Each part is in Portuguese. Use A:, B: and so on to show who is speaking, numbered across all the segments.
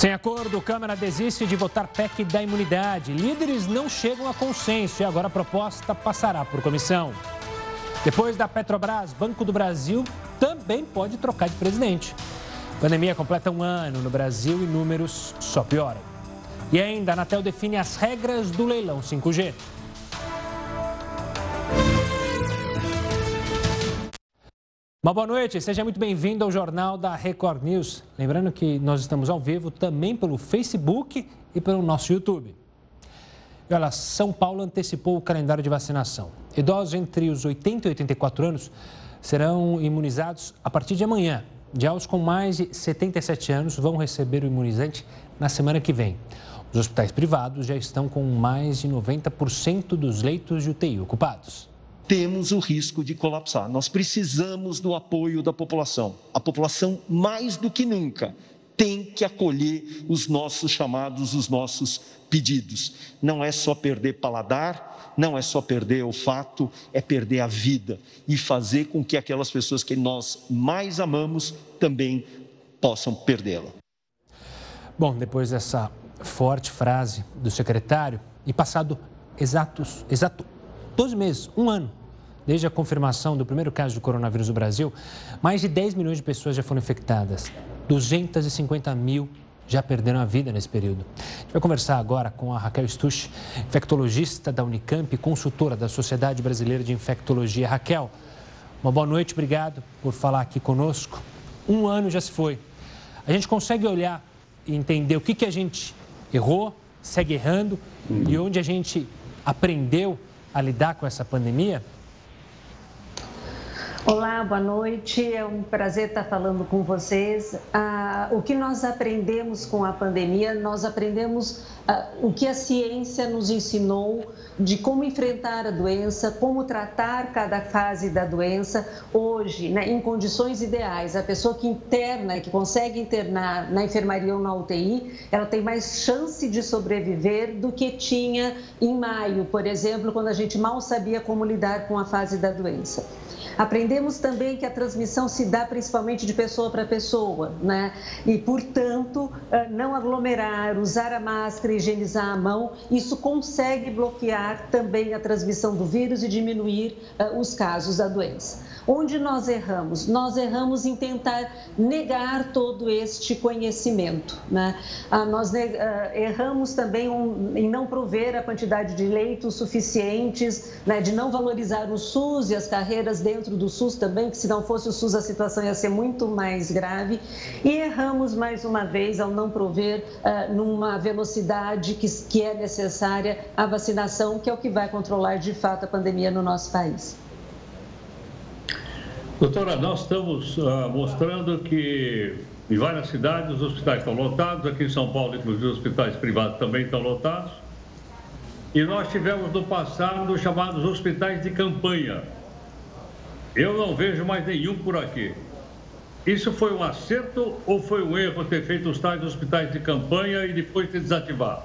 A: Sem acordo, Câmara desiste de votar PEC da imunidade. Líderes não chegam a consenso e agora a proposta passará por comissão. Depois da Petrobras, Banco do Brasil também pode trocar de presidente. A pandemia completa um ano no Brasil e números só pioram. E ainda, a Anatel define as regras do leilão 5G. Uma boa noite, seja muito bem-vindo ao Jornal da Record News. Lembrando que nós estamos ao vivo também pelo Facebook e pelo nosso YouTube. E olha, São Paulo antecipou o calendário de vacinação. Idosos entre os 80 e 84 anos serão imunizados a partir de amanhã. Já os com mais de 77 anos vão receber o imunizante na semana que vem. Os hospitais privados já estão com mais de 90% dos leitos de UTI ocupados
B: temos o risco de colapsar. Nós precisamos do apoio da população. A população, mais do que nunca, tem que acolher os nossos chamados, os nossos pedidos. Não é só perder paladar, não é só perder olfato, é perder a vida e fazer com que aquelas pessoas que nós mais amamos também possam perdê-la.
A: Bom, depois dessa forte frase do secretário e passado exatos, exato 12 meses, um ano Desde a confirmação do primeiro caso de coronavírus no Brasil, mais de 10 milhões de pessoas já foram infectadas. 250 mil já perderam a vida nesse período. A gente vai conversar agora com a Raquel Stusch, infectologista da Unicamp e consultora da Sociedade Brasileira de Infectologia. Raquel, uma boa noite, obrigado por falar aqui conosco. Um ano já se foi. A gente consegue olhar e entender o que, que a gente errou, segue errando e onde a gente aprendeu a lidar com essa pandemia?
C: Olá, boa noite. É um prazer estar falando com vocês. Ah, o que nós aprendemos com a pandemia, nós aprendemos ah, o que a ciência nos ensinou de como enfrentar a doença, como tratar cada fase da doença. Hoje, né, em condições ideais, a pessoa que interna, que consegue internar na enfermaria ou na UTI, ela tem mais chance de sobreviver do que tinha em maio, por exemplo, quando a gente mal sabia como lidar com a fase da doença. Aprendemos também que a transmissão se dá principalmente de pessoa para pessoa, né? E, portanto, eh, não aglomerar, usar a máscara, higienizar a mão, isso consegue bloquear também a transmissão do vírus e diminuir uh, os casos da doença. Onde nós erramos? Nós erramos em tentar negar todo este conhecimento. Né? Ah, nós uh, erramos também em não prover a quantidade de leitos suficientes, né? de não valorizar o SUS e as carreiras dentro do SUS também, que se não fosse o SUS a situação ia ser muito mais grave. E erramos mais uma vez ao não prover uh, numa velocidade que, que é necessária a vacinação, que é o que vai controlar de fato a pandemia no nosso país.
D: Doutora, nós estamos uh, mostrando que em várias cidades os hospitais estão lotados, aqui em São Paulo, inclusive, os hospitais privados também estão lotados. E nós tivemos no passado os chamados hospitais de campanha. Eu não vejo mais nenhum por aqui. Isso foi um acerto ou foi um erro ter feito os tais hospitais de campanha e depois ter desativado?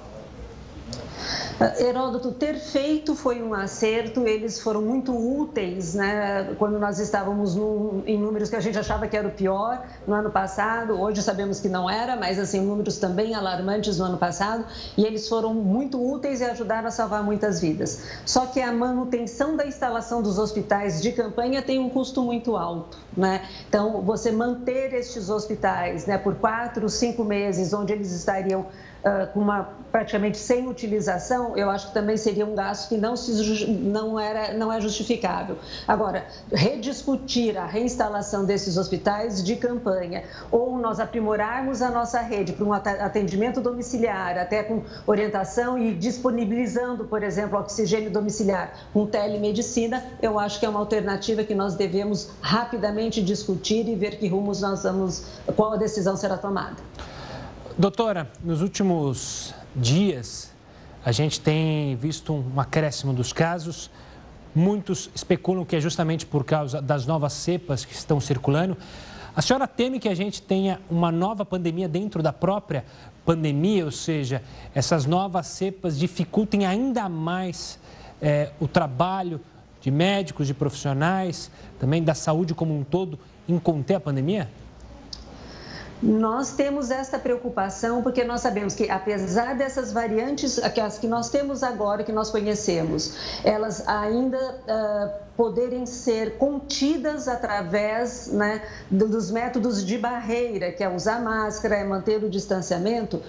C: Heródoto, ter feito foi um acerto, eles foram muito úteis, né? Quando nós estávamos no, em números que a gente achava que era o pior no ano passado, hoje sabemos que não era, mas assim, números também alarmantes no ano passado, e eles foram muito úteis e ajudaram a salvar muitas vidas. Só que a manutenção da instalação dos hospitais de campanha tem um custo muito alto, né? Então, você manter estes hospitais né, por quatro, cinco meses, onde eles estariam uh, com uma praticamente sem utilização, eu acho que também seria um gasto que não, se, não, era, não é justificável. Agora, rediscutir a reinstalação desses hospitais de campanha ou nós aprimorarmos a nossa rede para um atendimento domiciliar, até com orientação e disponibilizando, por exemplo, oxigênio domiciliar com telemedicina, eu acho que é uma alternativa que nós devemos rapidamente discutir e ver que rumos nós vamos, qual a decisão será tomada.
A: Doutora, nos últimos dias a gente tem visto um acréscimo dos casos. Muitos especulam que é justamente por causa das novas cepas que estão circulando. A senhora teme que a gente tenha uma nova pandemia dentro da própria pandemia, ou seja, essas novas cepas dificultem ainda mais é, o trabalho de médicos, de profissionais, também da saúde como um todo, em conter a pandemia?
C: Nós temos esta preocupação porque nós sabemos que, apesar dessas variantes, as que nós temos agora, que nós conhecemos, elas ainda uh, poderem ser contidas através né, dos métodos de barreira, que é usar máscara, é manter o distanciamento,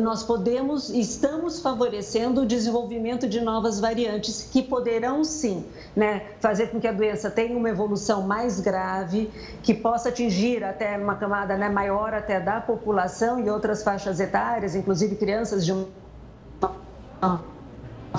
C: nós podemos, estamos favorecendo o desenvolvimento de novas variantes que poderão sim né, fazer com que a doença tenha uma evolução mais grave, que possa atingir até uma camada né, maior até da população e outras faixas etárias, inclusive crianças de uma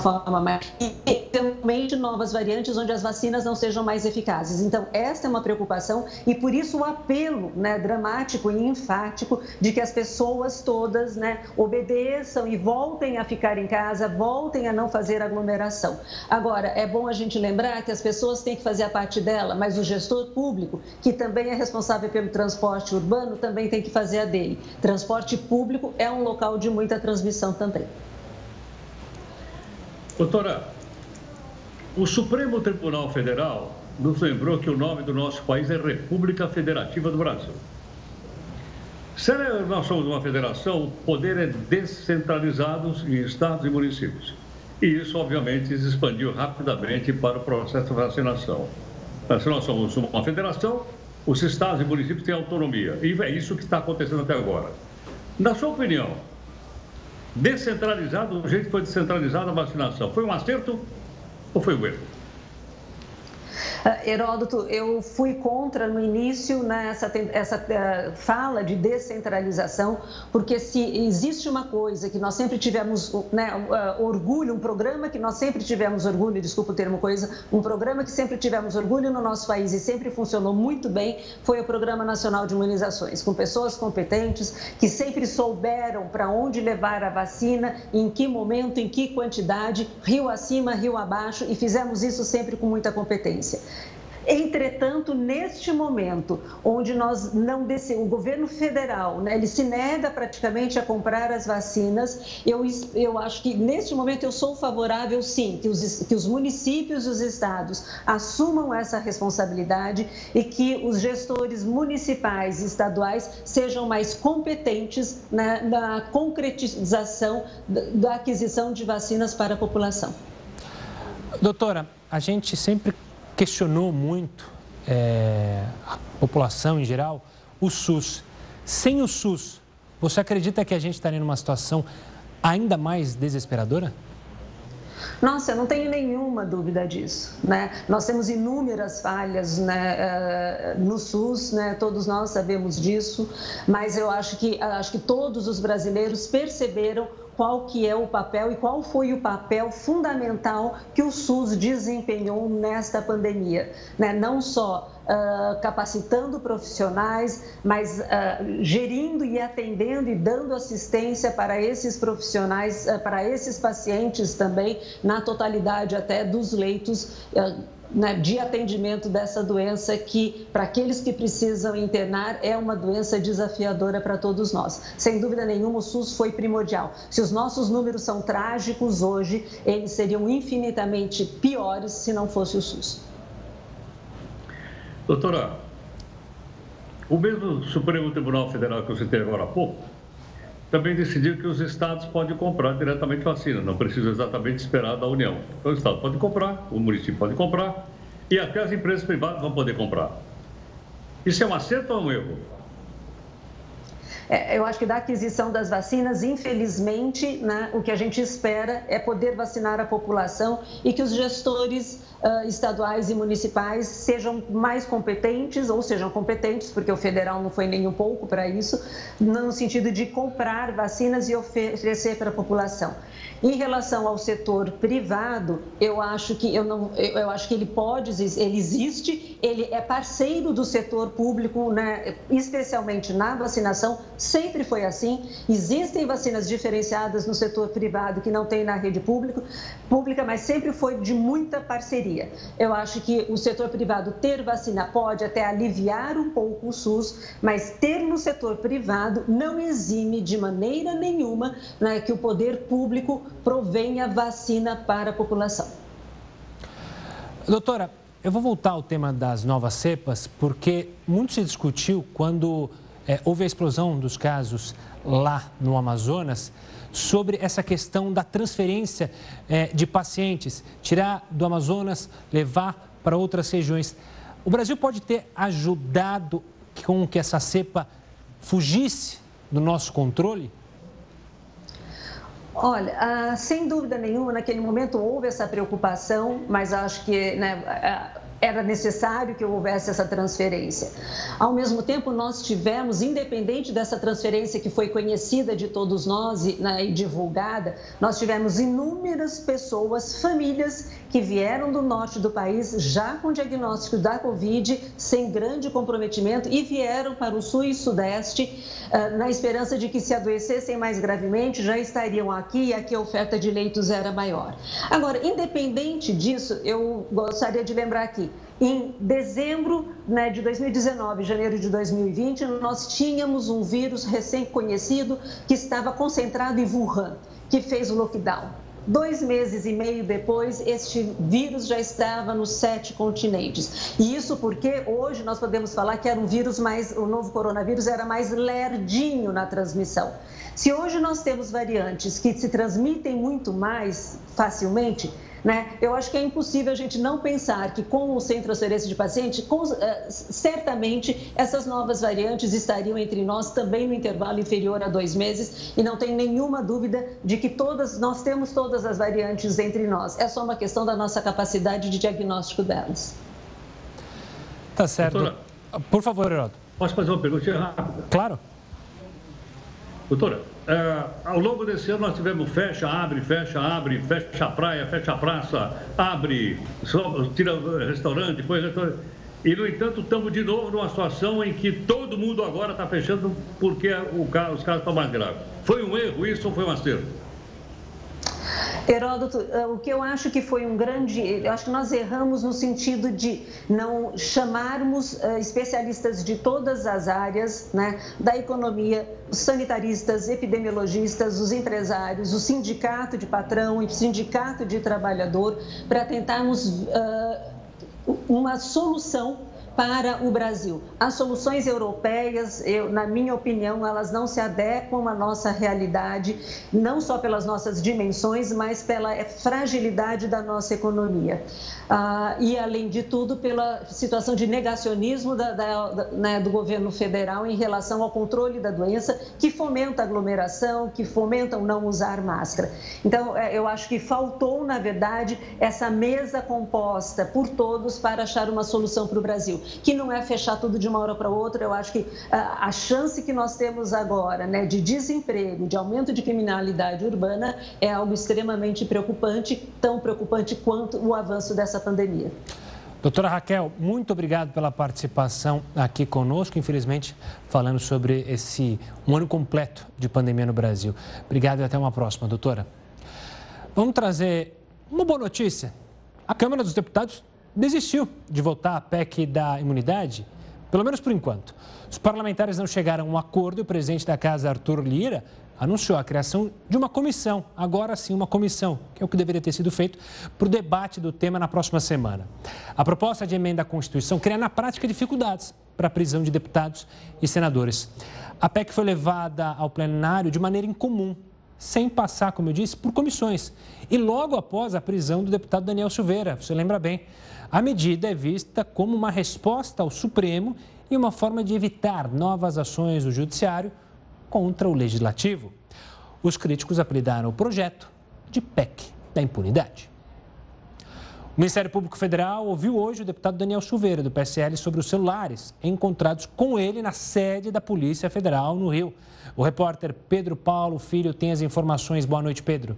C: forma mais e também de novas variantes onde as vacinas não sejam mais eficazes. Então, esta é uma preocupação e por isso o apelo né, dramático e enfático de que as pessoas todas né, obedeçam e voltem a ficar em casa, voltem a não fazer aglomeração. Agora, é bom a gente lembrar que as pessoas têm que fazer a parte dela, mas o gestor público, que também é responsável pelo transporte urbano, também tem que fazer a dele. Transporte público é um local de muita transmissão também.
D: Doutora, o Supremo Tribunal Federal nos lembrou que o nome do nosso país é República Federativa do Brasil. Se nós somos uma federação, o poder é descentralizado em estados e municípios. E isso, obviamente, se expandiu rapidamente para o processo de vacinação. Se nós somos uma federação, os estados e municípios têm autonomia. E é isso que está acontecendo até agora. Na sua opinião, descentralizado, do jeito que foi descentralizada a vacinação. Foi um acerto ou foi um erro?
C: Heródoto, eu fui contra no início nessa né, essa uh, fala de descentralização, porque se existe uma coisa que nós sempre tivemos né, uh, orgulho, um programa que nós sempre tivemos orgulho, desculpa o termo coisa, um programa que sempre tivemos orgulho no nosso país e sempre funcionou muito bem, foi o Programa Nacional de Imunizações, com pessoas competentes que sempre souberam para onde levar a vacina, em que momento, em que quantidade, rio acima, rio abaixo, e fizemos isso sempre com muita competência. Entretanto, neste momento, onde nós não descemos, o governo federal, né, ele se nega praticamente a comprar as vacinas, eu, eu acho que neste momento eu sou favorável, sim, que os, que os municípios e os estados assumam essa responsabilidade e que os gestores municipais e estaduais sejam mais competentes né, na concretização da aquisição de vacinas para a população.
A: Doutora, a gente sempre questionou muito é, a população em geral o SUS. Sem o SUS, você acredita que a gente estaria numa situação ainda mais desesperadora?
C: Nossa, eu não tenho nenhuma dúvida disso. Né? Nós temos inúmeras falhas né, eh, no SUS, né? todos nós sabemos disso, mas eu acho que, acho que todos os brasileiros perceberam qual que é o papel e qual foi o papel fundamental que o SUS desempenhou nesta pandemia, né? não só uh, capacitando profissionais, mas uh, gerindo e atendendo e dando assistência para esses profissionais, uh, para esses pacientes também, na totalidade até dos leitos né, de atendimento dessa doença que, para aqueles que precisam internar, é uma doença desafiadora para todos nós. Sem dúvida nenhuma, o SUS foi primordial. Se os nossos números são trágicos hoje, eles seriam infinitamente piores se não fosse o SUS.
D: Doutora, o mesmo Supremo Tribunal Federal que eu citei agora há pouco também decidiu que os estados podem comprar diretamente vacina, não precisa exatamente esperar da União. Então, o estado pode comprar, o município pode comprar e até as empresas privadas vão poder comprar. Isso é um acerto ou um erro?
C: É, eu acho que da aquisição das vacinas, infelizmente, né, o que a gente espera é poder vacinar a população e que os gestores uh, estaduais e municipais sejam mais competentes, ou sejam competentes, porque o federal não foi nem um pouco para isso, no sentido de comprar vacinas e oferecer para a população. Em relação ao setor privado, eu acho que eu não, eu acho que ele pode, ele existe, ele é parceiro do setor público, né, especialmente na vacinação, sempre foi assim. Existem vacinas diferenciadas no setor privado que não tem na rede pública, pública, mas sempre foi de muita parceria. Eu acho que o setor privado ter vacina pode até aliviar um pouco o SUS, mas ter no setor privado não exime de maneira nenhuma né, que o poder público provenha vacina para a população.
A: Doutora, eu vou voltar ao tema das novas cepas, porque muito se discutiu quando é, houve a explosão dos casos lá no Amazonas, sobre essa questão da transferência é, de pacientes, tirar do Amazonas, levar para outras regiões. O Brasil pode ter ajudado com que essa cepa fugisse do nosso controle?
C: Olha, ah, sem dúvida nenhuma, naquele momento houve essa preocupação, mas acho que né, era necessário que houvesse essa transferência. Ao mesmo tempo, nós tivemos, independente dessa transferência que foi conhecida de todos nós e, né, e divulgada, nós tivemos inúmeras pessoas, famílias que vieram do norte do país já com diagnóstico da Covid, sem grande comprometimento, e vieram para o sul e sudeste na esperança de que se adoecessem mais gravemente, já estariam aqui e aqui a oferta de leitos era maior. Agora, independente disso, eu gostaria de lembrar aqui, em dezembro né, de 2019, janeiro de 2020, nós tínhamos um vírus recém-conhecido que estava concentrado em Wuhan, que fez o lockdown. Dois meses e meio depois, este vírus já estava nos sete continentes. E isso porque hoje nós podemos falar que era um vírus mais, o novo coronavírus era mais lerdinho na transmissão. Se hoje nós temos variantes que se transmitem muito mais facilmente, né? Eu acho que é impossível a gente não pensar que com o sem transferência de paciente, com, uh, certamente essas novas variantes estariam entre nós também no intervalo inferior a dois meses e não tem nenhuma dúvida de que todas nós temos todas as variantes entre nós. É só uma questão da nossa capacidade de diagnóstico delas.
A: Tá certo. Doutora, Por favor, Heroto.
D: Posso fazer uma pergunta rápida?
A: Claro.
D: Doutora, é, ao longo desse ano nós tivemos fecha, abre, fecha, abre, fecha a praia, fecha a praça, abre, tira restaurante, depois restaurante. E, no entanto, estamos de novo numa situação em que todo mundo agora está fechando porque o, os casos estão mais graves. Foi um erro isso ou foi um acerto?
C: Heródoto, eh, o que eu acho que foi um grande. Eu acho que nós erramos no sentido de não chamarmos eh, especialistas de todas as áreas, né, da economia, os sanitaristas, epidemiologistas, os empresários, o sindicato de patrão, o sindicato de trabalhador, para tentarmos uh, uma solução para o Brasil. As soluções europeias, eu, na minha opinião, elas não se adequam à nossa realidade, não só pelas nossas dimensões, mas pela fragilidade da nossa economia. Ah, e, além de tudo, pela situação de negacionismo da, da, né, do governo federal em relação ao controle da doença, que fomenta aglomeração, que fomenta o não usar máscara. Então, é, eu acho que faltou, na verdade, essa mesa composta por todos para achar uma solução para o Brasil que não é fechar tudo de uma hora para outra. Eu acho que ah, a chance que nós temos agora né, de desemprego, de aumento de criminalidade urbana é algo extremamente preocupante, tão preocupante quanto o avanço dessa pandemia.
A: Doutora Raquel, muito obrigado pela participação aqui conosco, infelizmente falando sobre esse um ano completo de pandemia no Brasil. Obrigado e até uma próxima, doutora. Vamos trazer uma boa notícia. A Câmara dos Deputados desistiu de votar a PEC da imunidade, pelo menos por enquanto. Os parlamentares não chegaram a um acordo e o presidente da casa, Arthur Lira, anunciou a criação de uma comissão, agora sim uma comissão, que é o que deveria ter sido feito, para o debate do tema na próxima semana. A proposta de emenda à Constituição cria na prática dificuldades para a prisão de deputados e senadores. A PEC foi levada ao plenário de maneira incomum, sem passar, como eu disse, por comissões. E logo após a prisão do deputado Daniel Silveira, você lembra bem. A medida é vista como uma resposta ao Supremo e uma forma de evitar novas ações do Judiciário contra o Legislativo. Os críticos apelidaram o projeto de PEC da impunidade. O Ministério Público Federal ouviu hoje o deputado Daniel Silveira, do PSL, sobre os celulares encontrados com ele na sede da Polícia Federal no Rio. O repórter Pedro Paulo Filho tem as informações. Boa noite, Pedro.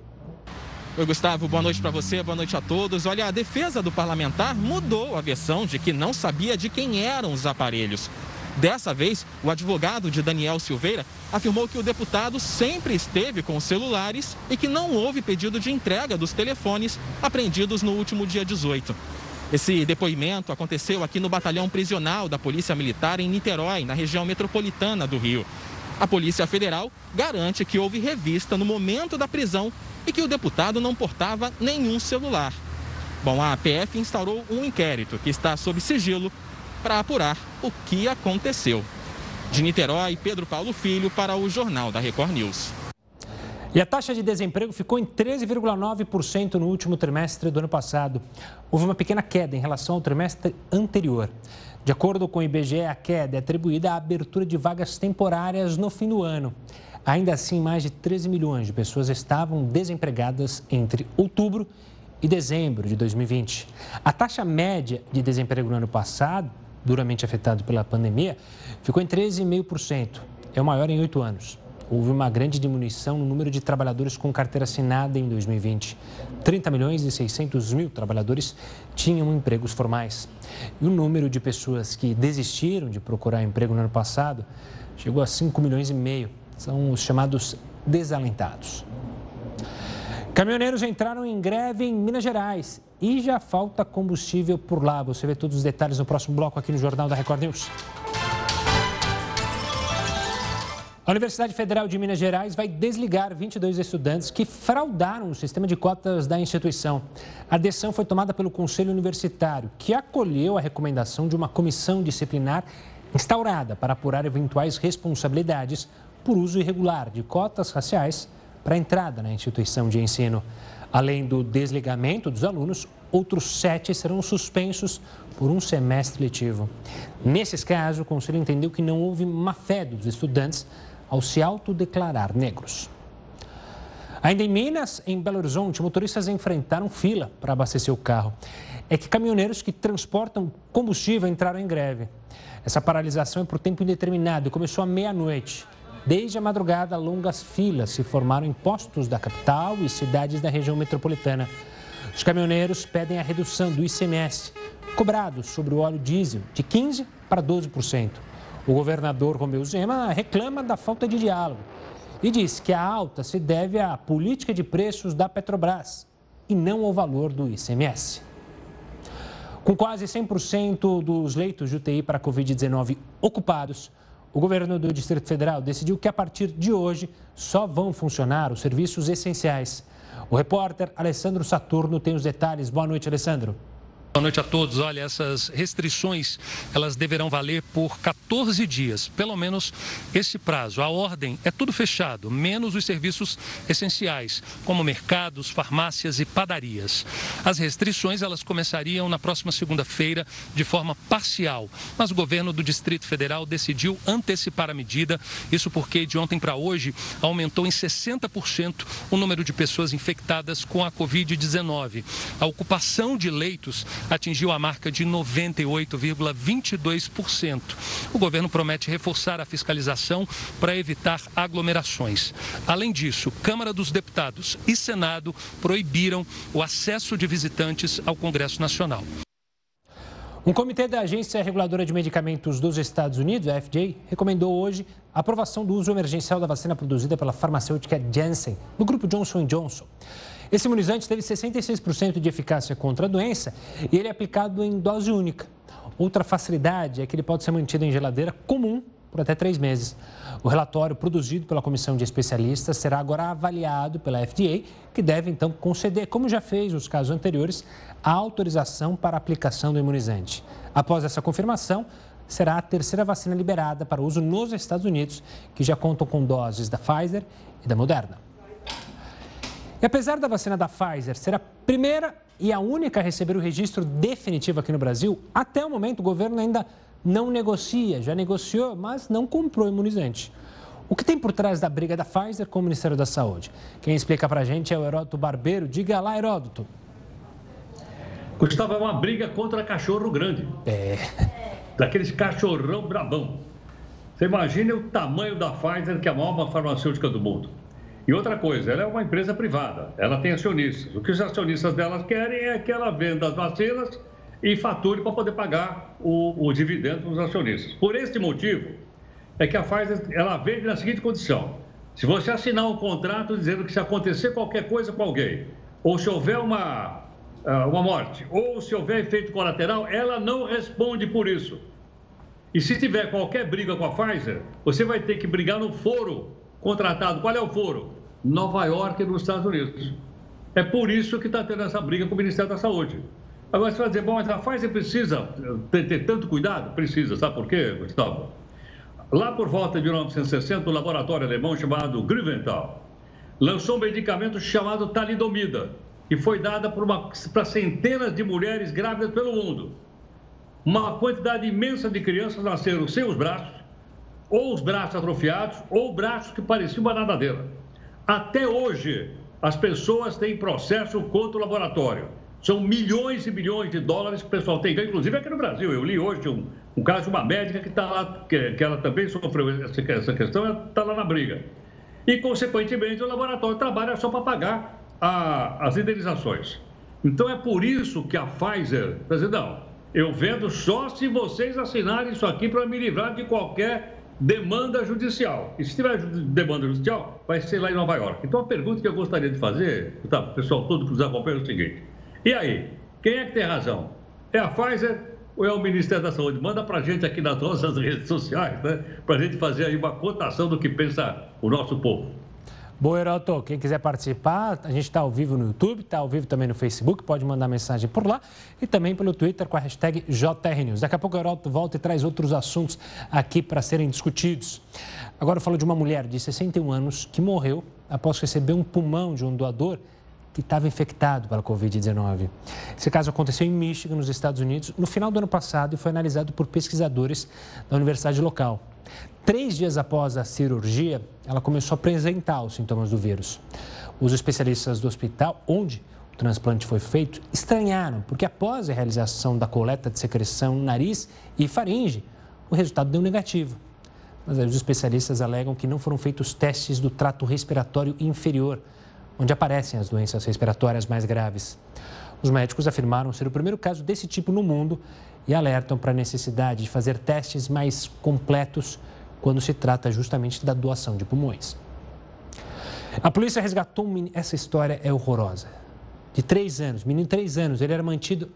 E: Oi, Gustavo, boa noite para você, boa noite a todos. Olha, a defesa do parlamentar mudou a versão de que não sabia de quem eram os aparelhos. Dessa vez, o advogado de Daniel Silveira afirmou que o deputado sempre esteve com os celulares e que não houve pedido de entrega dos telefones apreendidos no último dia 18. Esse depoimento aconteceu aqui no batalhão prisional da Polícia Militar em Niterói, na região metropolitana do Rio. A Polícia Federal garante que houve revista no momento da prisão e que o deputado não portava nenhum celular. Bom, a APF instaurou um inquérito que está sob sigilo para apurar o que aconteceu. De Niterói, Pedro Paulo Filho para o Jornal da Record News.
A: E a taxa de desemprego ficou em 13,9% no último trimestre do ano passado. Houve uma pequena queda em relação ao trimestre anterior. De acordo com o IBGE, a queda é atribuída à abertura de vagas temporárias no fim do ano. Ainda assim, mais de 13 milhões de pessoas estavam desempregadas entre outubro e dezembro de 2020. A taxa média de desemprego no ano passado, duramente afetado pela pandemia, ficou em 13,5%. É o maior em oito anos. Houve uma grande diminuição no número de trabalhadores com carteira assinada em 2020. 30 milhões e 600 mil trabalhadores tinham empregos formais. E o número de pessoas que desistiram de procurar emprego no ano passado chegou a 5 milhões e meio. São os chamados desalentados. Caminhoneiros entraram em greve em Minas Gerais e já falta combustível por lá. Você vê todos os detalhes no próximo bloco aqui no Jornal da Record News. A Universidade Federal de Minas Gerais vai desligar 22 estudantes que fraudaram o sistema de cotas da instituição. A decisão foi tomada pelo Conselho Universitário, que acolheu a recomendação de uma comissão disciplinar instaurada para apurar eventuais responsabilidades por uso irregular de cotas raciais para entrada na instituição de ensino. Além do desligamento dos alunos, outros sete serão suspensos por um semestre letivo. Nesses casos, o Conselho entendeu que não houve má-fé dos estudantes ao se autodeclarar negros. Ainda em Minas, em Belo Horizonte, motoristas enfrentaram fila para abastecer o carro. É que caminhoneiros que transportam combustível entraram em greve. Essa paralisação é por tempo indeterminado e começou à meia-noite. Desde a madrugada, longas filas se formaram em postos da capital e cidades da região metropolitana. Os caminhoneiros pedem a redução do ICMS, cobrado sobre o óleo diesel, de 15% para 12%. O governador Romeu Zema reclama da falta de diálogo e diz que a alta se deve à política de preços da Petrobras e não ao valor do ICMS. Com quase 100% dos leitos de UTI para a Covid-19 ocupados, o governo do Distrito Federal decidiu que a partir de hoje só vão funcionar os serviços essenciais. O repórter Alessandro Saturno tem os detalhes. Boa noite, Alessandro.
F: Boa noite a todos. Olha, essas restrições, elas deverão valer por 14 dias, pelo menos esse prazo. A ordem é tudo fechado, menos os serviços essenciais, como mercados, farmácias e padarias. As restrições, elas começariam na próxima segunda-feira de forma parcial, mas o governo do Distrito Federal decidiu antecipar a medida, isso porque de ontem para hoje aumentou em 60% o número de pessoas infectadas com a Covid-19. A ocupação de leitos atingiu a marca de 98,22%. O governo promete reforçar a fiscalização para evitar aglomerações. Além disso, Câmara dos Deputados e Senado proibiram o acesso de visitantes ao Congresso Nacional.
A: Um comitê da Agência Reguladora de Medicamentos dos Estados Unidos, a FDA, recomendou hoje a aprovação do uso emergencial da vacina produzida pela farmacêutica Janssen, no grupo Johnson Johnson. Esse imunizante teve 66% de eficácia contra a doença e ele é aplicado em dose única. Outra facilidade é que ele pode ser mantido em geladeira comum por até três meses. O relatório produzido pela comissão de especialistas será agora avaliado pela FDA, que deve então conceder, como já fez nos casos anteriores, a autorização para a aplicação do imunizante. Após essa confirmação, será a terceira vacina liberada para uso nos Estados Unidos, que já contam com doses da Pfizer e da Moderna. E apesar da vacina da Pfizer ser a primeira e a única a receber o registro definitivo aqui no Brasil, até o momento o governo ainda não negocia, já negociou, mas não comprou imunizante. O que tem por trás da briga da Pfizer com o Ministério da Saúde? Quem explica para a gente é o Heródoto Barbeiro. Diga lá, Heródoto.
D: Gustavo, é uma briga contra cachorro grande.
A: É.
D: Daqueles cachorrão brabão. Você imagina o tamanho da Pfizer, que é a maior farmacêutica do mundo. E outra coisa, ela é uma empresa privada, ela tem acionistas. O que os acionistas dela querem é que ela venda as vacinas e fature para poder pagar o, o dividendo dos acionistas. Por este motivo, é que a Pfizer ela vende na seguinte condição: se você assinar um contrato dizendo que se acontecer qualquer coisa com alguém, ou se houver uma, ah, uma morte, ou se houver efeito colateral, ela não responde por isso. E se tiver qualquer briga com a Pfizer, você vai ter que brigar no foro contratado. Qual é o foro? Nova York, nos Estados Unidos. É por isso que está tendo essa briga com o Ministério da Saúde. Agora você vai dizer, bom, mas a Pfizer precisa ter, ter tanto cuidado? Precisa, sabe por quê, Gustavo? lá por volta de 1960, o laboratório alemão chamado Grünenthal lançou um medicamento chamado talidomida, que foi dada para centenas de mulheres grávidas pelo mundo. Uma quantidade imensa de crianças nasceram sem os braços, ou os braços atrofiados, ou braços que pareciam uma nadadeira. Até hoje, as pessoas têm processo contra o laboratório. São milhões e milhões de dólares que o pessoal tem inclusive aqui no Brasil. Eu li hoje um, um caso de uma médica que está lá, que, que, ela também sofreu essa, essa questão, está lá na briga. E, consequentemente, o laboratório trabalha só para pagar a, as indenizações. Então, é por isso que a Pfizer está dizendo, não, eu vendo só se vocês assinarem isso aqui para me livrar de qualquer demanda judicial. E se tiver demanda judicial, vai ser lá em Nova York. Então, a pergunta que eu gostaria de fazer, tá, pessoal todo que nos acompanha é o seguinte: e aí, quem é que tem razão? É a Pfizer ou é o Ministério da Saúde? Manda para gente aqui nas nossas redes sociais, né? Para a gente fazer aí uma cotação do que pensa o nosso povo.
A: Boa, Heroto. Quem quiser participar, a gente está ao vivo no YouTube, está ao vivo também no Facebook, pode mandar mensagem por lá e também pelo Twitter com a hashtag JRNews. Daqui a pouco o Heroto volta e traz outros assuntos aqui para serem discutidos. Agora eu falo de uma mulher de 61 anos que morreu após receber um pulmão de um doador que estava infectado pela Covid-19. Esse caso aconteceu em Michigan, nos Estados Unidos, no final do ano passado e foi analisado por pesquisadores da universidade local. Três dias após a cirurgia, ela começou a apresentar os sintomas do vírus. Os especialistas do hospital, onde o transplante foi feito, estranharam, porque após a realização da coleta de secreção no nariz e faringe, o resultado deu negativo. Mas os especialistas alegam que não foram feitos testes do trato respiratório inferior, onde aparecem as doenças respiratórias mais graves. Os médicos afirmaram ser o primeiro caso desse tipo no mundo e alertam para a necessidade de fazer testes mais completos quando se trata justamente da doação de pulmões. A polícia resgatou um menino. Essa história é horrorosa. De três anos, menino de três anos, ele era mantido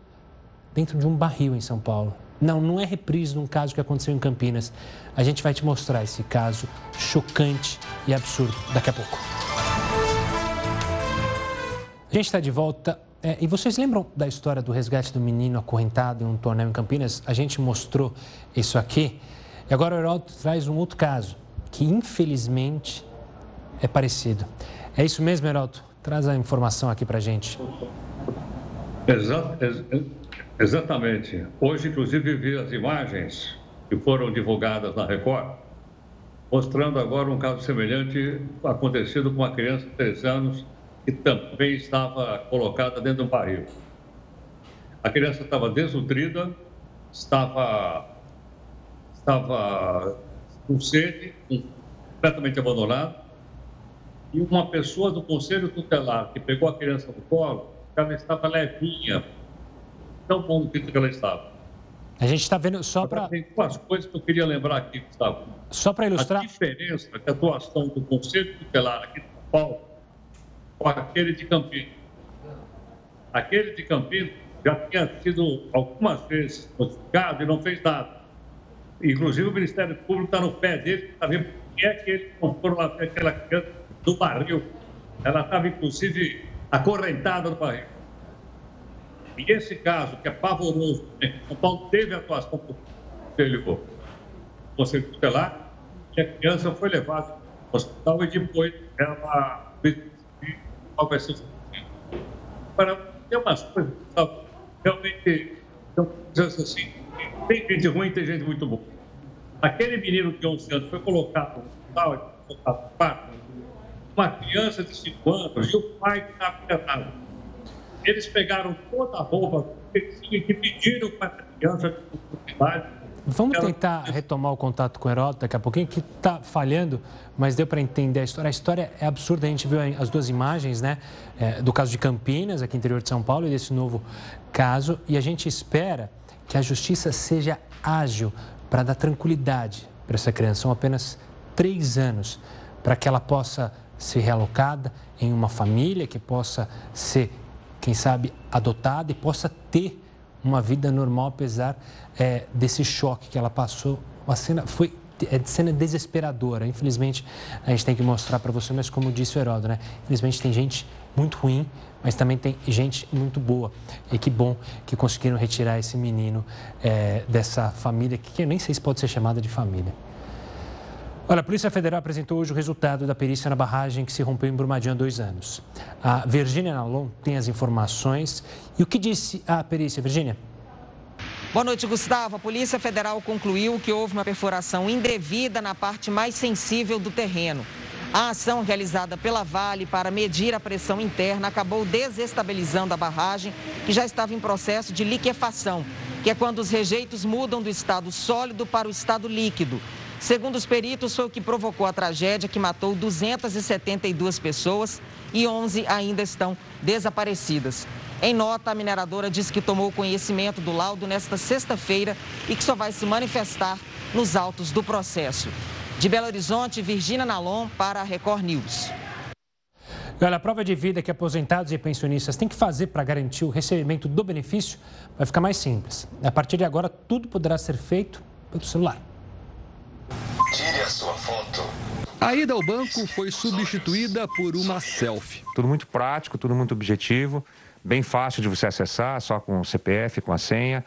A: dentro de um barril em São Paulo. Não, não é reprise de um caso que aconteceu em Campinas. A gente vai te mostrar esse caso chocante e absurdo daqui a pouco. A gente está de volta. É, e vocês lembram da história do resgate do menino acorrentado em um torneio em Campinas? A gente mostrou isso aqui. E agora o Heraldo traz um outro caso, que infelizmente é parecido. É isso mesmo, Heraldo? Traz a informação aqui para a gente.
D: Exa exatamente. Hoje, inclusive, vi as imagens que foram divulgadas na Record, mostrando agora um caso semelhante acontecido com uma criança de 3 anos que também estava colocada dentro de um barril. A criança estava desnutrida, estava estava com sede, completamente abandonado, e uma pessoa do conselho tutelar que pegou a criança no colo, ela estava levinha, tão bom que ela estava.
A: A gente está vendo só para.
D: Tem duas coisas que eu queria lembrar aqui, Gustavo.
A: Só para ilustrar.
D: A diferença que a atuação do Conselho Tutelar aqui de São Paulo com aquele de Campinas. Aquele de Campinas já tinha sido algumas vezes notificado e não fez nada. Inclusive, o Ministério Público está no pé dele para ver por que é que ele comprou lá aquela criança do barril. Ela estava, inclusive, acorrentada no barril. E esse caso, que é pavoroso, né? São Paulo teve atuação do Conselho, Conselho Tutelar, e a criança foi levada ao hospital e depois ela qual vai ser o Agora, tem umas coisas, realmente, então, assim, tem gente ruim, tem gente muito boa. Aquele menino de 11 anos foi colocado no hospital, colocado no quarto, uma criança de 5 anos e o pai que estava internado. Eles pegaram toda a roupa que pediram para a criança de oportunidade.
A: Vamos tentar retomar o contato com o Heródoto daqui a pouquinho, que está falhando, mas deu para entender a história. A história é absurda, a gente viu as duas imagens, né? É, do caso de Campinas, aqui no interior de São Paulo, e desse novo caso, e a gente espera que a justiça seja ágil para dar tranquilidade para essa criança. São apenas três anos para que ela possa ser realocada em uma família, que possa ser, quem sabe, adotada e possa ter uma vida normal, apesar é, desse choque que ela passou. A cena foi é cena desesperadora. Infelizmente, a gente tem que mostrar para você, mas como disse o Heródoto, né? Infelizmente tem gente muito ruim, mas também tem gente muito boa. E que bom que conseguiram retirar esse menino é, dessa família, que eu nem sei se pode ser chamada de família. Olha, a Polícia Federal apresentou hoje o resultado da perícia na barragem que se rompeu em Brumadinho há dois anos. A Virgínia Nalon tem as informações. E o que disse a perícia, Virgínia?
G: Boa noite, Gustavo. A Polícia Federal concluiu que houve uma perfuração indevida na parte mais sensível do terreno. A ação realizada pela Vale para medir a pressão interna acabou desestabilizando a barragem, que já estava em processo de liquefação, que é quando os rejeitos mudam do estado sólido para o estado líquido. Segundo os peritos, foi o que provocou a tragédia que matou 272 pessoas e 11 ainda estão desaparecidas. Em nota, a mineradora diz que tomou conhecimento do laudo nesta sexta-feira e que só vai se manifestar nos autos do processo. De Belo Horizonte, Virgínia Nalon para a Record News.
A: Olha, a prova de vida que aposentados e pensionistas têm que fazer para garantir o recebimento do benefício vai ficar mais simples. A partir de agora, tudo poderá ser feito pelo celular.
H: Foto.
I: A ida ao banco foi substituída por uma selfie.
J: Tudo muito prático, tudo muito objetivo, bem fácil de você acessar, só com o CPF, com a senha.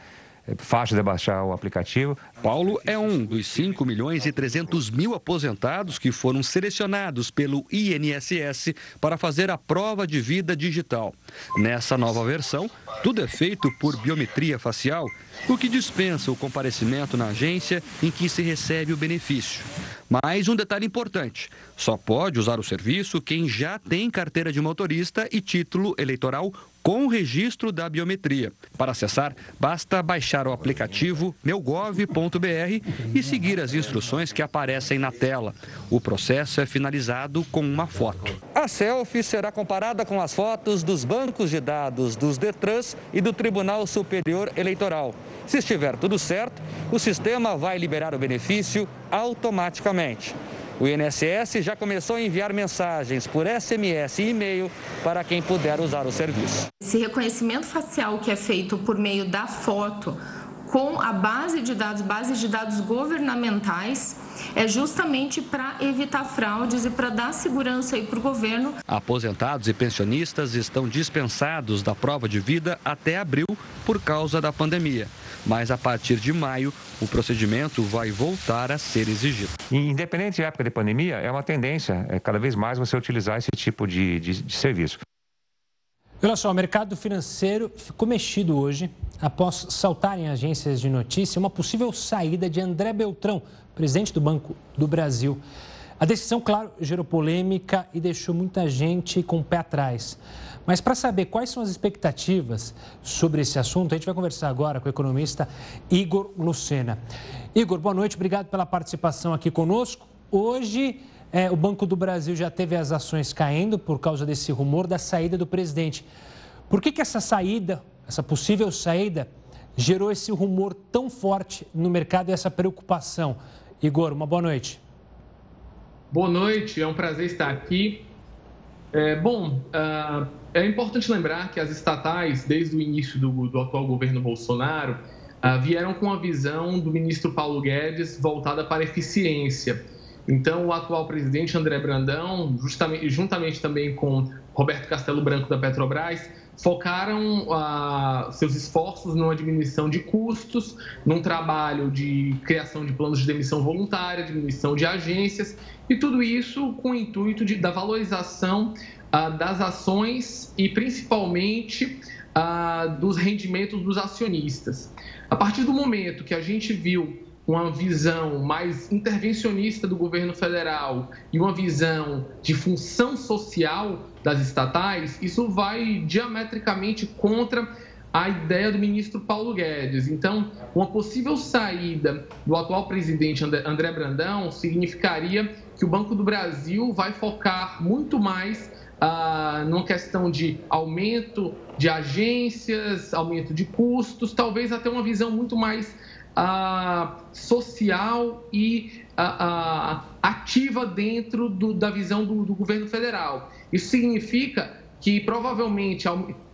J: É fácil de baixar o aplicativo.
I: Paulo é um dos 5 milhões e 300 mil aposentados que foram selecionados pelo INSS para fazer a prova de vida digital. Nessa nova versão, tudo é feito por biometria facial, o que dispensa o comparecimento na agência em que se recebe o benefício. Mais um detalhe importante: só pode usar o serviço quem já tem carteira de motorista e título eleitoral com registro da biometria. Para acessar, basta baixar o aplicativo meugov.br e seguir as instruções que aparecem na tela. O processo é finalizado com uma foto. A selfie será comparada com as fotos dos bancos de dados dos Detrans e do Tribunal Superior Eleitoral. Se estiver tudo certo, o sistema vai liberar o benefício automaticamente. O INSS já começou a enviar mensagens por SMS e e-mail para quem puder usar o serviço.
K: Esse reconhecimento facial que é feito por meio da foto com a base de dados, base de dados governamentais, é justamente para evitar fraudes e para dar segurança aí para o governo.
I: Aposentados e pensionistas estão dispensados da prova de vida até abril por causa da pandemia mas a partir de maio o procedimento vai voltar a ser exigido.
J: Independente de época de pandemia, é uma tendência é cada vez mais você utilizar esse tipo de, de, de serviço.
A: Olha só, o mercado financeiro ficou mexido hoje após saltar em agências de notícia uma possível saída de André Beltrão, presidente do Banco do Brasil. A decisão, claro, gerou polêmica e deixou muita gente com o pé atrás. Mas para saber quais são as expectativas sobre esse assunto, a gente vai conversar agora com o economista Igor Lucena. Igor, boa noite, obrigado pela participação aqui conosco. Hoje, é, o Banco do Brasil já teve as ações caindo por causa desse rumor da saída do presidente. Por que, que essa saída, essa possível saída, gerou esse rumor tão forte no mercado e essa preocupação? Igor, uma boa noite.
L: Boa noite, é um prazer estar aqui. É, bom, uh, é importante lembrar que as estatais, desde o início do, do atual governo Bolsonaro, uh, vieram com a visão do ministro Paulo Guedes voltada para eficiência. Então, o atual presidente André Brandão, juntamente também com Roberto Castelo Branco da Petrobras, focaram uh, seus esforços numa diminuição de custos, num trabalho de criação de planos de demissão voluntária, diminuição de agências, e tudo isso com o intuito de, da valorização uh, das ações e principalmente uh, dos rendimentos dos acionistas. A partir do momento que a gente viu uma visão mais intervencionista do governo federal e uma visão de função social das estatais, isso vai diametricamente contra a ideia do ministro Paulo Guedes. Então, uma possível saída do atual presidente André Brandão significaria que o Banco do Brasil vai focar muito mais ah, numa questão de aumento de agências, aumento de custos, talvez até uma visão muito mais social e ativa dentro do, da visão do, do, governo federal. Isso significa que provavelmente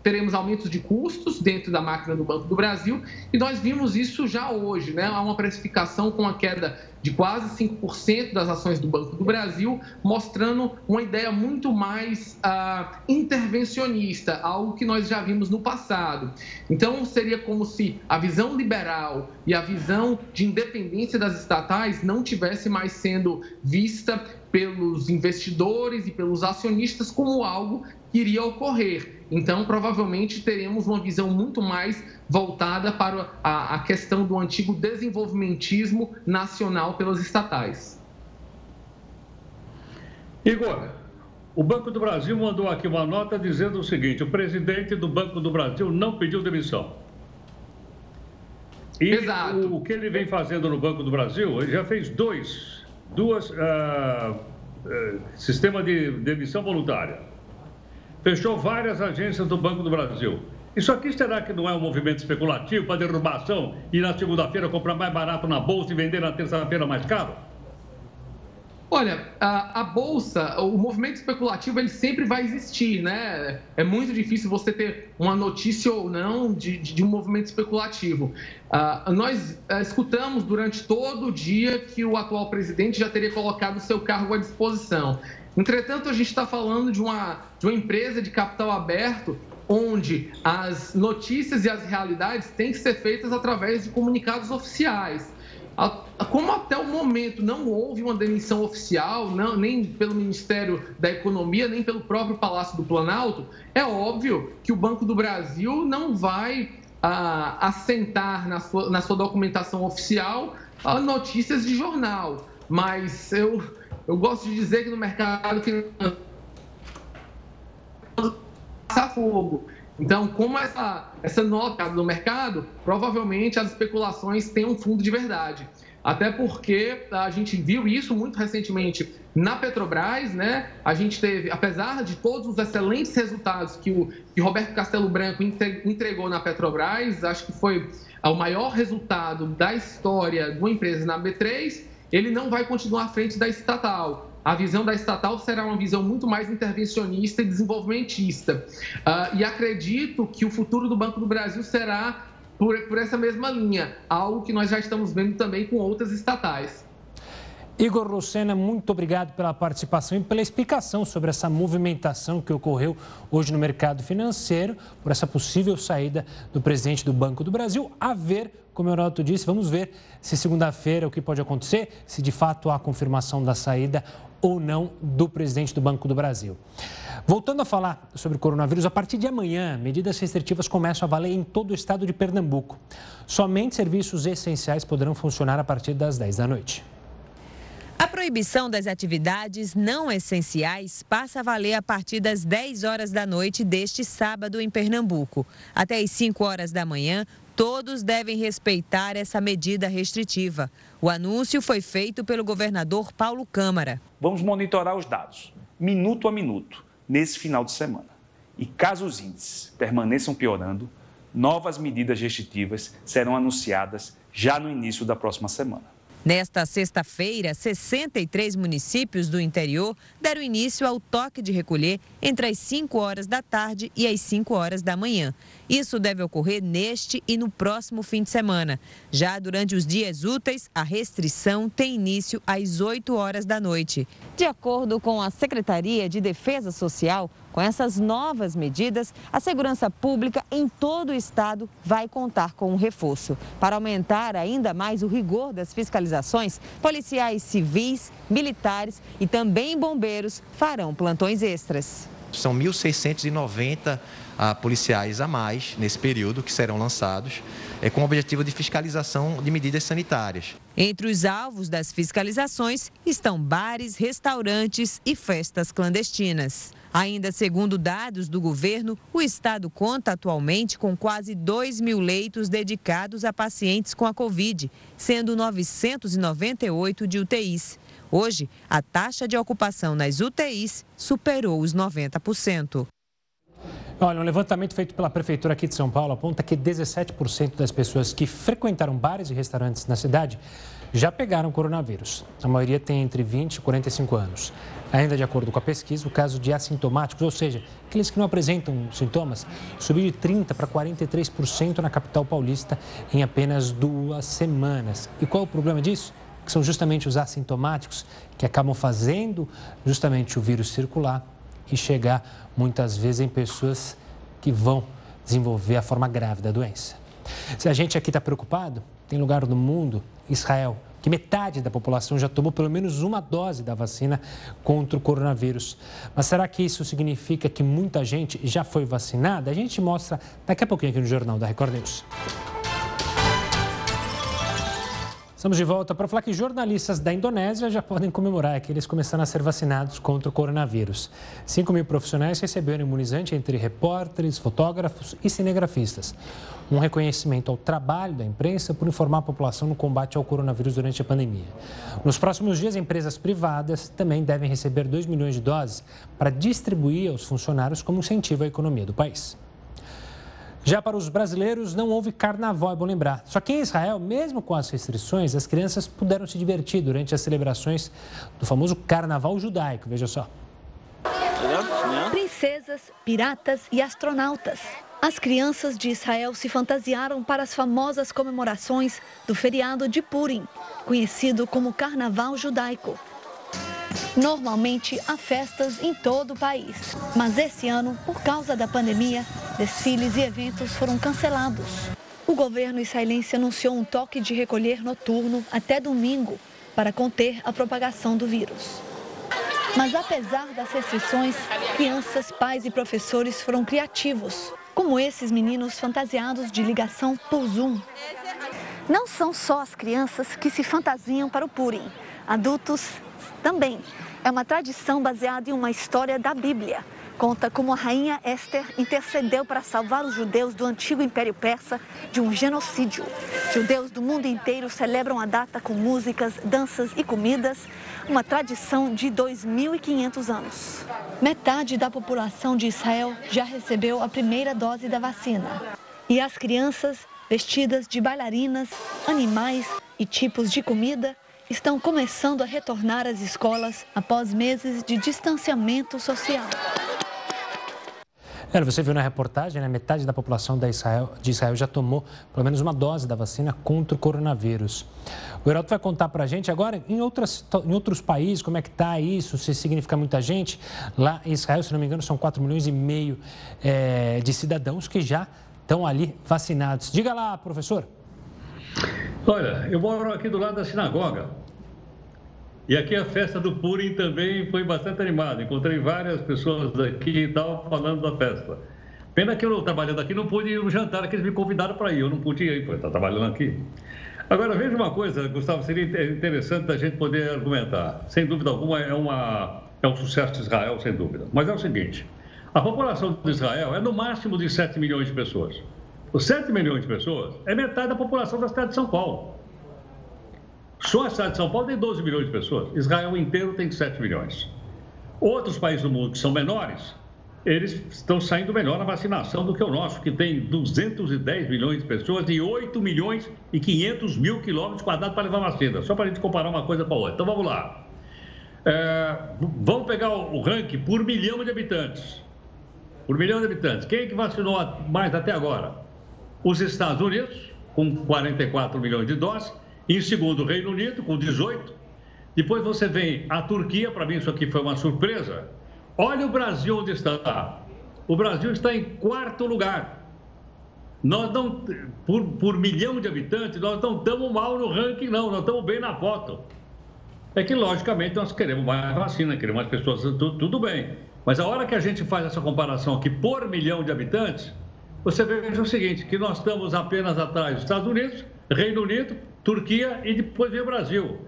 L: teremos aumentos de custos dentro da máquina do Banco do Brasil e nós vimos isso já hoje, né? Há uma precificação com a queda de quase 5% das ações do Banco do Brasil, mostrando uma ideia muito mais uh, intervencionista, algo que nós já vimos no passado. Então, seria como se a visão liberal e a visão de independência das estatais não tivesse mais sendo vista pelos investidores e pelos acionistas como algo iria ocorrer. Então, provavelmente, teremos uma visão muito mais voltada para a, a questão do antigo desenvolvimentismo nacional pelas estatais.
D: Igor, o Banco do Brasil mandou aqui uma nota dizendo o seguinte: o presidente do Banco do Brasil não pediu demissão. E Exato. O, o que ele vem fazendo no Banco do Brasil, ele já fez dois, duas, uh, uh, sistema de demissão voluntária. Fechou várias agências do Banco do Brasil. Isso aqui será que não é um movimento especulativo para derrubar ação e na segunda-feira comprar mais barato na bolsa e vender na terça-feira mais caro?
L: Olha, a, a, bolsa, o movimento especulativo, ele sempre vai existir, né? É muito difícil você ter uma notícia ou não de, de, de um movimento especulativo. Uh, nós uh, escutamos durante todo o dia que o atual presidente já teria colocado seu cargo à disposição. Entretanto, a gente está falando de uma, de uma empresa de capital aberto onde as notícias e as realidades têm que ser feitas através de comunicados oficiais. Como até o momento não houve uma demissão oficial, não, nem pelo Ministério da Economia, nem pelo próprio Palácio do Planalto, é óbvio que o Banco do Brasil não vai ah, assentar na sua, na sua documentação oficial ah, notícias de jornal. Mas eu, eu gosto de dizer que no mercado financeiro passa fogo. Então, como essa, essa nota no mercado, provavelmente as especulações têm um fundo de verdade. Até porque a gente viu isso muito recentemente na Petrobras, né? A gente teve, apesar de todos os excelentes resultados que o que Roberto Castelo Branco entregou na Petrobras, acho que foi o maior resultado da história de uma empresa na B3, ele não vai continuar à frente da estatal a visão da estatal será uma visão muito mais intervencionista e desenvolvimentista. Uh, e acredito que o futuro do Banco do Brasil será por, por essa mesma linha, algo que nós já estamos vendo também com outras estatais.
A: Igor Lucena, muito obrigado pela participação e pela explicação sobre essa movimentação que ocorreu hoje no mercado financeiro, por essa possível saída do presidente do Banco do Brasil. A ver, como o Euroto disse, vamos ver se segunda-feira o que pode acontecer, se de fato há confirmação da saída ou não do presidente do Banco do Brasil. Voltando a falar sobre o coronavírus, a partir de amanhã, medidas restritivas começam a valer em todo o estado de Pernambuco. Somente serviços essenciais poderão funcionar a partir das 10 da noite.
M: A proibição das atividades não essenciais passa a valer a partir das 10 horas da noite deste sábado em Pernambuco. Até as 5 horas da manhã, todos devem respeitar essa medida restritiva. O anúncio foi feito pelo governador Paulo Câmara.
N: Vamos monitorar os dados, minuto a minuto, nesse final de semana. E caso os índices permaneçam piorando, novas medidas restritivas serão anunciadas já no início da próxima semana.
M: Nesta sexta-feira, 63 municípios do interior deram início ao toque de recolher entre as 5 horas da tarde e as 5 horas da manhã. Isso deve ocorrer neste e no próximo fim de semana. Já durante os dias úteis, a restrição tem início às 8 horas da noite. De acordo com a Secretaria de Defesa Social, com essas novas medidas, a segurança pública em todo o estado vai contar com um reforço. Para aumentar ainda mais o rigor das fiscalizações, policiais civis, militares e também bombeiros farão plantões extras.
O: São 1.690 ah, policiais a mais nesse período que serão lançados, é, com o objetivo de fiscalização de medidas sanitárias.
M: Entre os alvos das fiscalizações estão bares, restaurantes e festas clandestinas. Ainda segundo dados do governo, o estado conta atualmente com quase 2 mil leitos dedicados a pacientes com a Covid, sendo 998 de UTIs. Hoje, a taxa de ocupação nas UTIs superou os 90%.
A: Olha, um levantamento feito pela Prefeitura aqui de São Paulo aponta que 17% das pessoas que frequentaram bares e restaurantes na cidade já pegaram coronavírus. A maioria tem entre 20 e 45 anos. Ainda de acordo com a pesquisa, o caso de assintomáticos, ou seja, aqueles que não apresentam sintomas, subiu de 30% para 43% na capital paulista em apenas duas semanas. E qual é o problema disso? Que são justamente os assintomáticos que acabam fazendo justamente o vírus circular e chegar muitas vezes em pessoas que vão desenvolver a forma grave da doença. Se a gente aqui está preocupado, tem lugar no mundo, Israel, que metade da população já tomou pelo menos uma dose da vacina contra o coronavírus. Mas será que isso significa que muita gente já foi vacinada? A gente mostra daqui a pouquinho aqui no Jornal da Record News. Estamos de volta para falar que jornalistas da Indonésia já podem comemorar que eles começaram a ser vacinados contra o coronavírus. 5 mil profissionais receberam imunizante entre repórteres, fotógrafos e cinegrafistas. Um reconhecimento ao trabalho da imprensa por informar a população no combate ao coronavírus durante a pandemia. Nos próximos dias, empresas privadas também devem receber 2 milhões de doses para distribuir aos funcionários como incentivo à economia do país. Já para os brasileiros, não houve carnaval, é bom lembrar. Só que em Israel, mesmo com as restrições, as crianças puderam se divertir durante as celebrações do famoso carnaval judaico. Veja só.
P: Princesas, piratas e astronautas. As crianças de Israel se fantasiaram para as famosas comemorações do feriado de Purim, conhecido como Carnaval Judaico. Normalmente há festas em todo o país, mas esse ano, por causa da pandemia, desfiles e eventos foram cancelados. O governo israelense anunciou um toque de recolher noturno até domingo para conter a propagação do vírus. Mas apesar das restrições, crianças, pais e professores foram criativos, como esses meninos fantasiados de ligação por Zoom. Não são só as crianças que se fantasiam para o Purim. Adultos também. É uma tradição baseada em uma história da Bíblia. Conta como a rainha Esther intercedeu para salvar os judeus do antigo Império Persa de um genocídio. Judeus do mundo inteiro celebram a data com músicas, danças e comidas, uma tradição de 2.500 anos. Metade da população de Israel já recebeu a primeira dose da vacina. E as crianças, vestidas de bailarinas, animais e tipos de comida, estão começando a retornar às escolas após meses de distanciamento social.
A: Você viu na reportagem, né, metade da população da Israel, de Israel já tomou pelo menos uma dose da vacina contra o coronavírus. O Heraldo vai contar para a gente agora, em, outras, em outros países, como é que está isso, se significa muita gente. Lá em Israel, se não me engano, são 4 milhões e meio é, de cidadãos que já estão ali vacinados. Diga lá, professor.
D: Olha, eu moro aqui do lado da sinagoga. E aqui a festa do Purim também foi bastante animada. Encontrei várias pessoas daqui e tal falando da festa. Pena que eu, trabalhando aqui, não pude ir no jantar que eles me convidaram para ir. Eu não pude ir, porque estou trabalhando aqui. Agora, veja uma coisa, Gustavo, seria interessante a gente poder argumentar. Sem dúvida alguma, é, uma, é um sucesso de Israel, sem dúvida. Mas é o seguinte, a população de Israel é no máximo de 7 milhões de pessoas. Os 7 milhões de pessoas é metade da população da cidade de São Paulo. Só a cidade de São Paulo tem 12 milhões de pessoas. Israel inteiro tem 7 milhões. Outros países do mundo que são menores, eles estão saindo melhor na vacinação do que o nosso, que tem 210 milhões de pessoas e 8 milhões e 500 mil quilômetros quadrados para levar vacina. Só para a gente comparar uma coisa com a outra. Então vamos lá. É, vamos pegar o, ranking por milhão de habitantes. Por milhão de habitantes. Quem é que vacinou mais até agora? Os Estados Unidos, com 44 milhões de doses. Em segundo, o Reino Unido, com 18. Depois você vem a Turquia, para mim isso aqui foi uma surpresa. Olha o Brasil onde está. O Brasil está em quarto lugar. Nós não, por, por milhão de habitantes, nós não estamos mal no ranking, não, nós estamos bem na foto. É que, logicamente, nós queremos mais vacina, queremos mais pessoas, tudo, tudo bem. Mas a hora que a gente faz essa comparação aqui por milhão de habitantes, você veja o seguinte, que nós estamos apenas atrás dos Estados Unidos, Reino Unido, Turquia e depois vem o Brasil.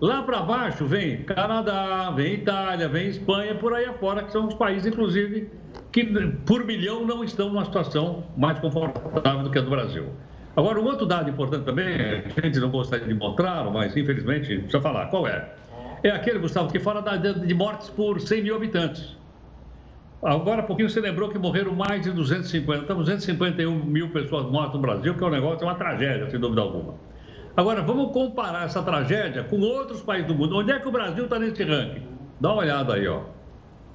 D: Lá para baixo vem Canadá, vem Itália, vem Espanha, por aí afora, que são os países, inclusive, que por milhão não estão numa situação mais confortável do que a do Brasil. Agora, um outro dado importante também, a gente não gostaria de mostrar, mas infelizmente precisa falar, qual é? É aquele, Gustavo, que fala de mortes por 100 mil habitantes. Agora há pouquinho você lembrou que morreram mais de 250, estamos 251 mil pessoas mortas no Brasil, que é um negócio, é uma tragédia, sem dúvida alguma. Agora, vamos comparar essa tragédia com outros países do mundo. Onde é que o Brasil está nesse ranking? Dá uma olhada aí, ó.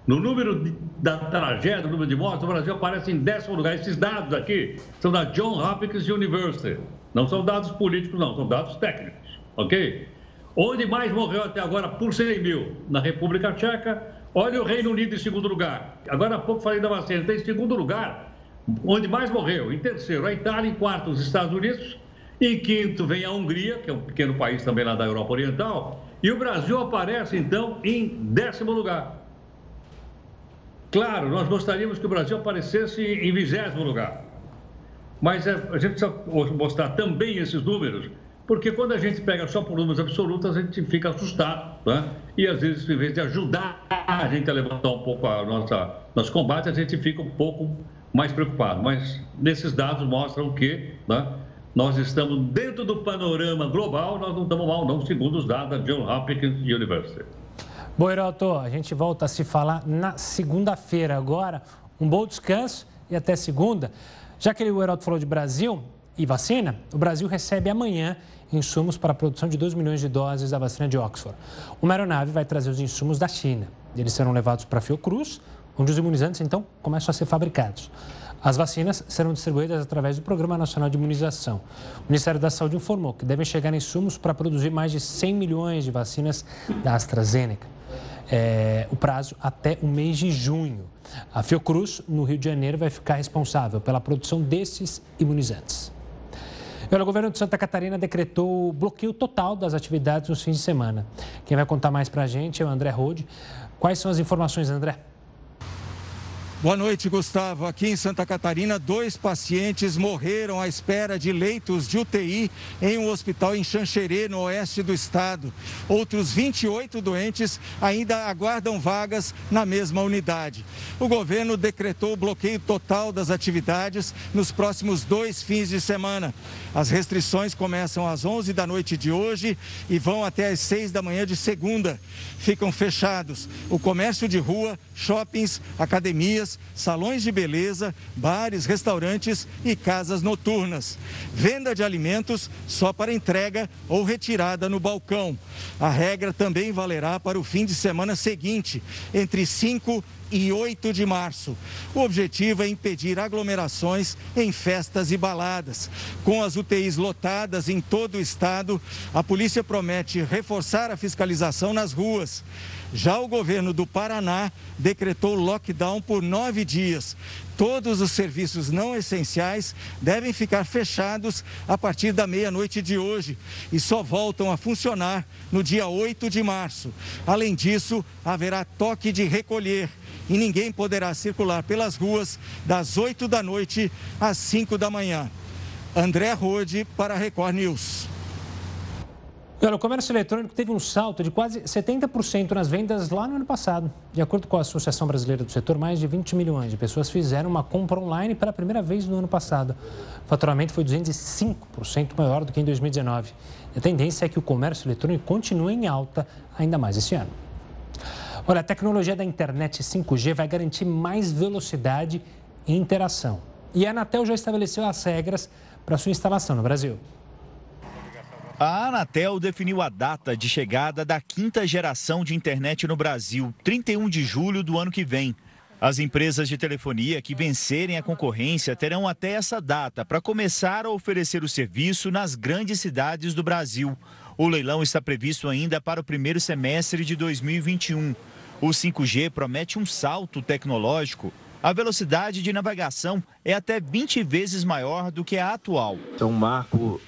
D: No número de, da tragédia, no número de mortes, o Brasil aparece em décimo lugar. Esses dados aqui são da John Hopkins University. Não são dados políticos, não, são dados técnicos, ok? Onde mais morreu até agora por 100 mil? Na República Tcheca. Olha o Reino Unido em segundo lugar. Agora há pouco falei da vacina, está em segundo lugar. Onde mais morreu? Em terceiro, a Itália. Em quarto, os Estados Unidos. Em quinto, vem a Hungria, que é um pequeno país também lá da Europa Oriental. E o Brasil aparece, então, em décimo lugar. Claro, nós gostaríamos que o Brasil aparecesse em vigésimo lugar. Mas é, a gente precisa mostrar também esses números, porque quando a gente pega só por números absolutos, a gente fica assustado. Né? E às vezes, em vez de ajudar a gente a levantar um pouco a nossa, nosso combate, a gente fica um pouco mais preocupado. Mas nesses dados mostram que né, nós estamos dentro do panorama global, nós não estamos mal, não, segundo os dados da John Hopkins University.
A: Bom, Heroto, a gente volta a se falar na segunda-feira. Agora, um bom descanso e até segunda. Já que o Heroto falou de Brasil e vacina, o Brasil recebe amanhã insumos para a produção de 2 milhões de doses da vacina de Oxford. Uma aeronave vai trazer os insumos da China. Eles serão levados para a Fiocruz, onde os imunizantes então começam a ser fabricados. As vacinas serão distribuídas através do Programa Nacional de Imunização. O Ministério da Saúde informou que devem chegar insumos para produzir mais de 100 milhões de vacinas da AstraZeneca é, o prazo até o mês de junho. A Fiocruz, no Rio de Janeiro, vai ficar responsável pela produção desses imunizantes. O governo de Santa Catarina decretou bloqueio total das atividades nos fins de semana. Quem vai contar mais para a gente é o André Rode. Quais são as informações, André?
Q: Boa noite, Gustavo. Aqui em Santa Catarina, dois pacientes morreram à espera de leitos de UTI em um hospital em Xanxerê, no oeste do estado. Outros 28 doentes ainda aguardam vagas na mesma unidade. O governo decretou o bloqueio total das atividades nos próximos dois fins de semana. As restrições começam às 11 da noite de hoje e vão até às 6 da manhã de segunda. Ficam fechados o comércio de rua, shoppings, academias salões de beleza, bares, restaurantes e casas noturnas. Venda de alimentos só para entrega ou retirada no balcão. A regra também valerá para o fim de semana seguinte, entre 5 e 8 de março. O objetivo é impedir aglomerações em festas e baladas. Com as UTIs lotadas em todo o estado, a polícia promete reforçar a fiscalização nas ruas. Já o governo do Paraná decretou lockdown por nove dias. Todos os serviços não essenciais devem ficar fechados a partir da meia-noite de hoje e só voltam a funcionar no dia 8 de março. Além disso, haverá toque de recolher e ninguém poderá circular pelas ruas das 8 da noite às 5 da manhã. André Rode para a Record News.
A: Olha, o comércio eletrônico teve um salto de quase 70% nas vendas lá no ano passado. De acordo com a Associação Brasileira do Setor, mais de 20 milhões de pessoas fizeram uma compra online pela primeira vez no ano passado. O faturamento foi 205% maior do que em 2019. E a tendência é que o comércio eletrônico continue em alta ainda mais esse ano. Olha, a tecnologia da internet 5G vai garantir mais velocidade e interação. E a Anatel já estabeleceu as regras para sua instalação no Brasil.
R: A Anatel definiu a data de chegada da quinta geração de internet no Brasil, 31 de julho do ano que vem. As empresas de telefonia que vencerem a concorrência terão até essa data para começar a oferecer o serviço nas grandes cidades do Brasil. O leilão está previsto ainda para o primeiro semestre de 2021. O 5G promete um salto tecnológico. A velocidade de navegação é até 20 vezes maior do que a atual.
S: É um marco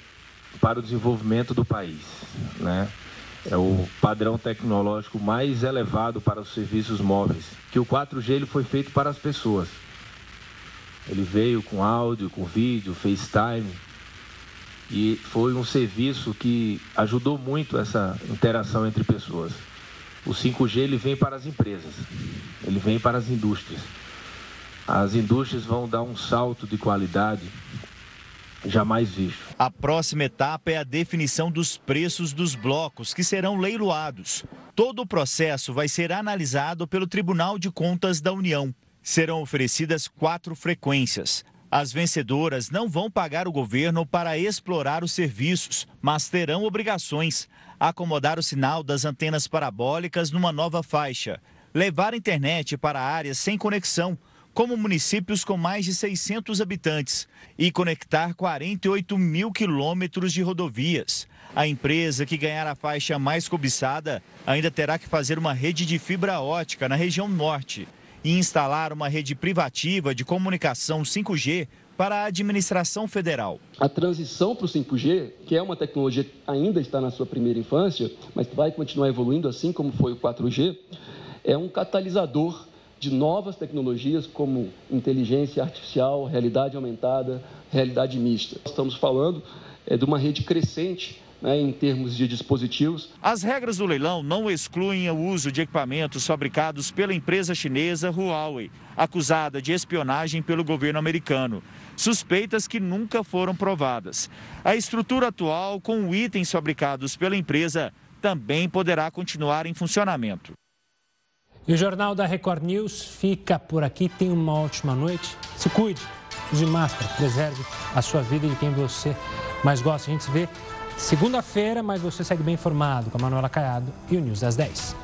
S: para o desenvolvimento do país. Né? É o padrão tecnológico mais elevado para os serviços móveis, que o 4G ele foi feito para as pessoas. Ele veio com áudio, com vídeo, FaceTime, e foi um serviço que ajudou muito essa interação entre pessoas. O 5G ele vem para as empresas, ele vem para as indústrias. As indústrias vão dar um salto de qualidade jamais visto.
R: A próxima etapa é a definição dos preços dos blocos que serão leiloados. Todo o processo vai ser analisado pelo Tribunal de Contas da União. Serão oferecidas quatro frequências. As vencedoras não vão pagar o governo para explorar os serviços, mas terão obrigações. Acomodar o sinal das antenas parabólicas numa nova faixa. Levar a internet para áreas sem conexão, como municípios com mais de 600 habitantes. E conectar 48 mil quilômetros de rodovias. A empresa que ganhar a faixa mais cobiçada ainda terá que fazer uma rede de fibra ótica na região norte e instalar uma rede privativa de comunicação 5G para a administração federal.
T: A transição para o 5G, que é uma tecnologia que ainda está na sua primeira infância, mas vai continuar evoluindo assim como foi o 4G, é um catalisador de novas tecnologias como inteligência artificial, realidade aumentada, realidade mista. Estamos falando é, de uma rede crescente né, em termos de dispositivos.
R: As regras do leilão não excluem o uso de equipamentos fabricados pela empresa chinesa Huawei, acusada de espionagem pelo governo americano. Suspeitas que nunca foram provadas. A estrutura atual, com itens fabricados pela empresa, também poderá continuar em funcionamento.
A: E o Jornal da Record News fica por aqui. Tenha uma ótima noite. Se cuide, use máscara, preserve a sua vida e de quem você mais gosta. A gente se vê Segunda-feira, mas você segue bem informado com a Manuela Caiado e o News das 10.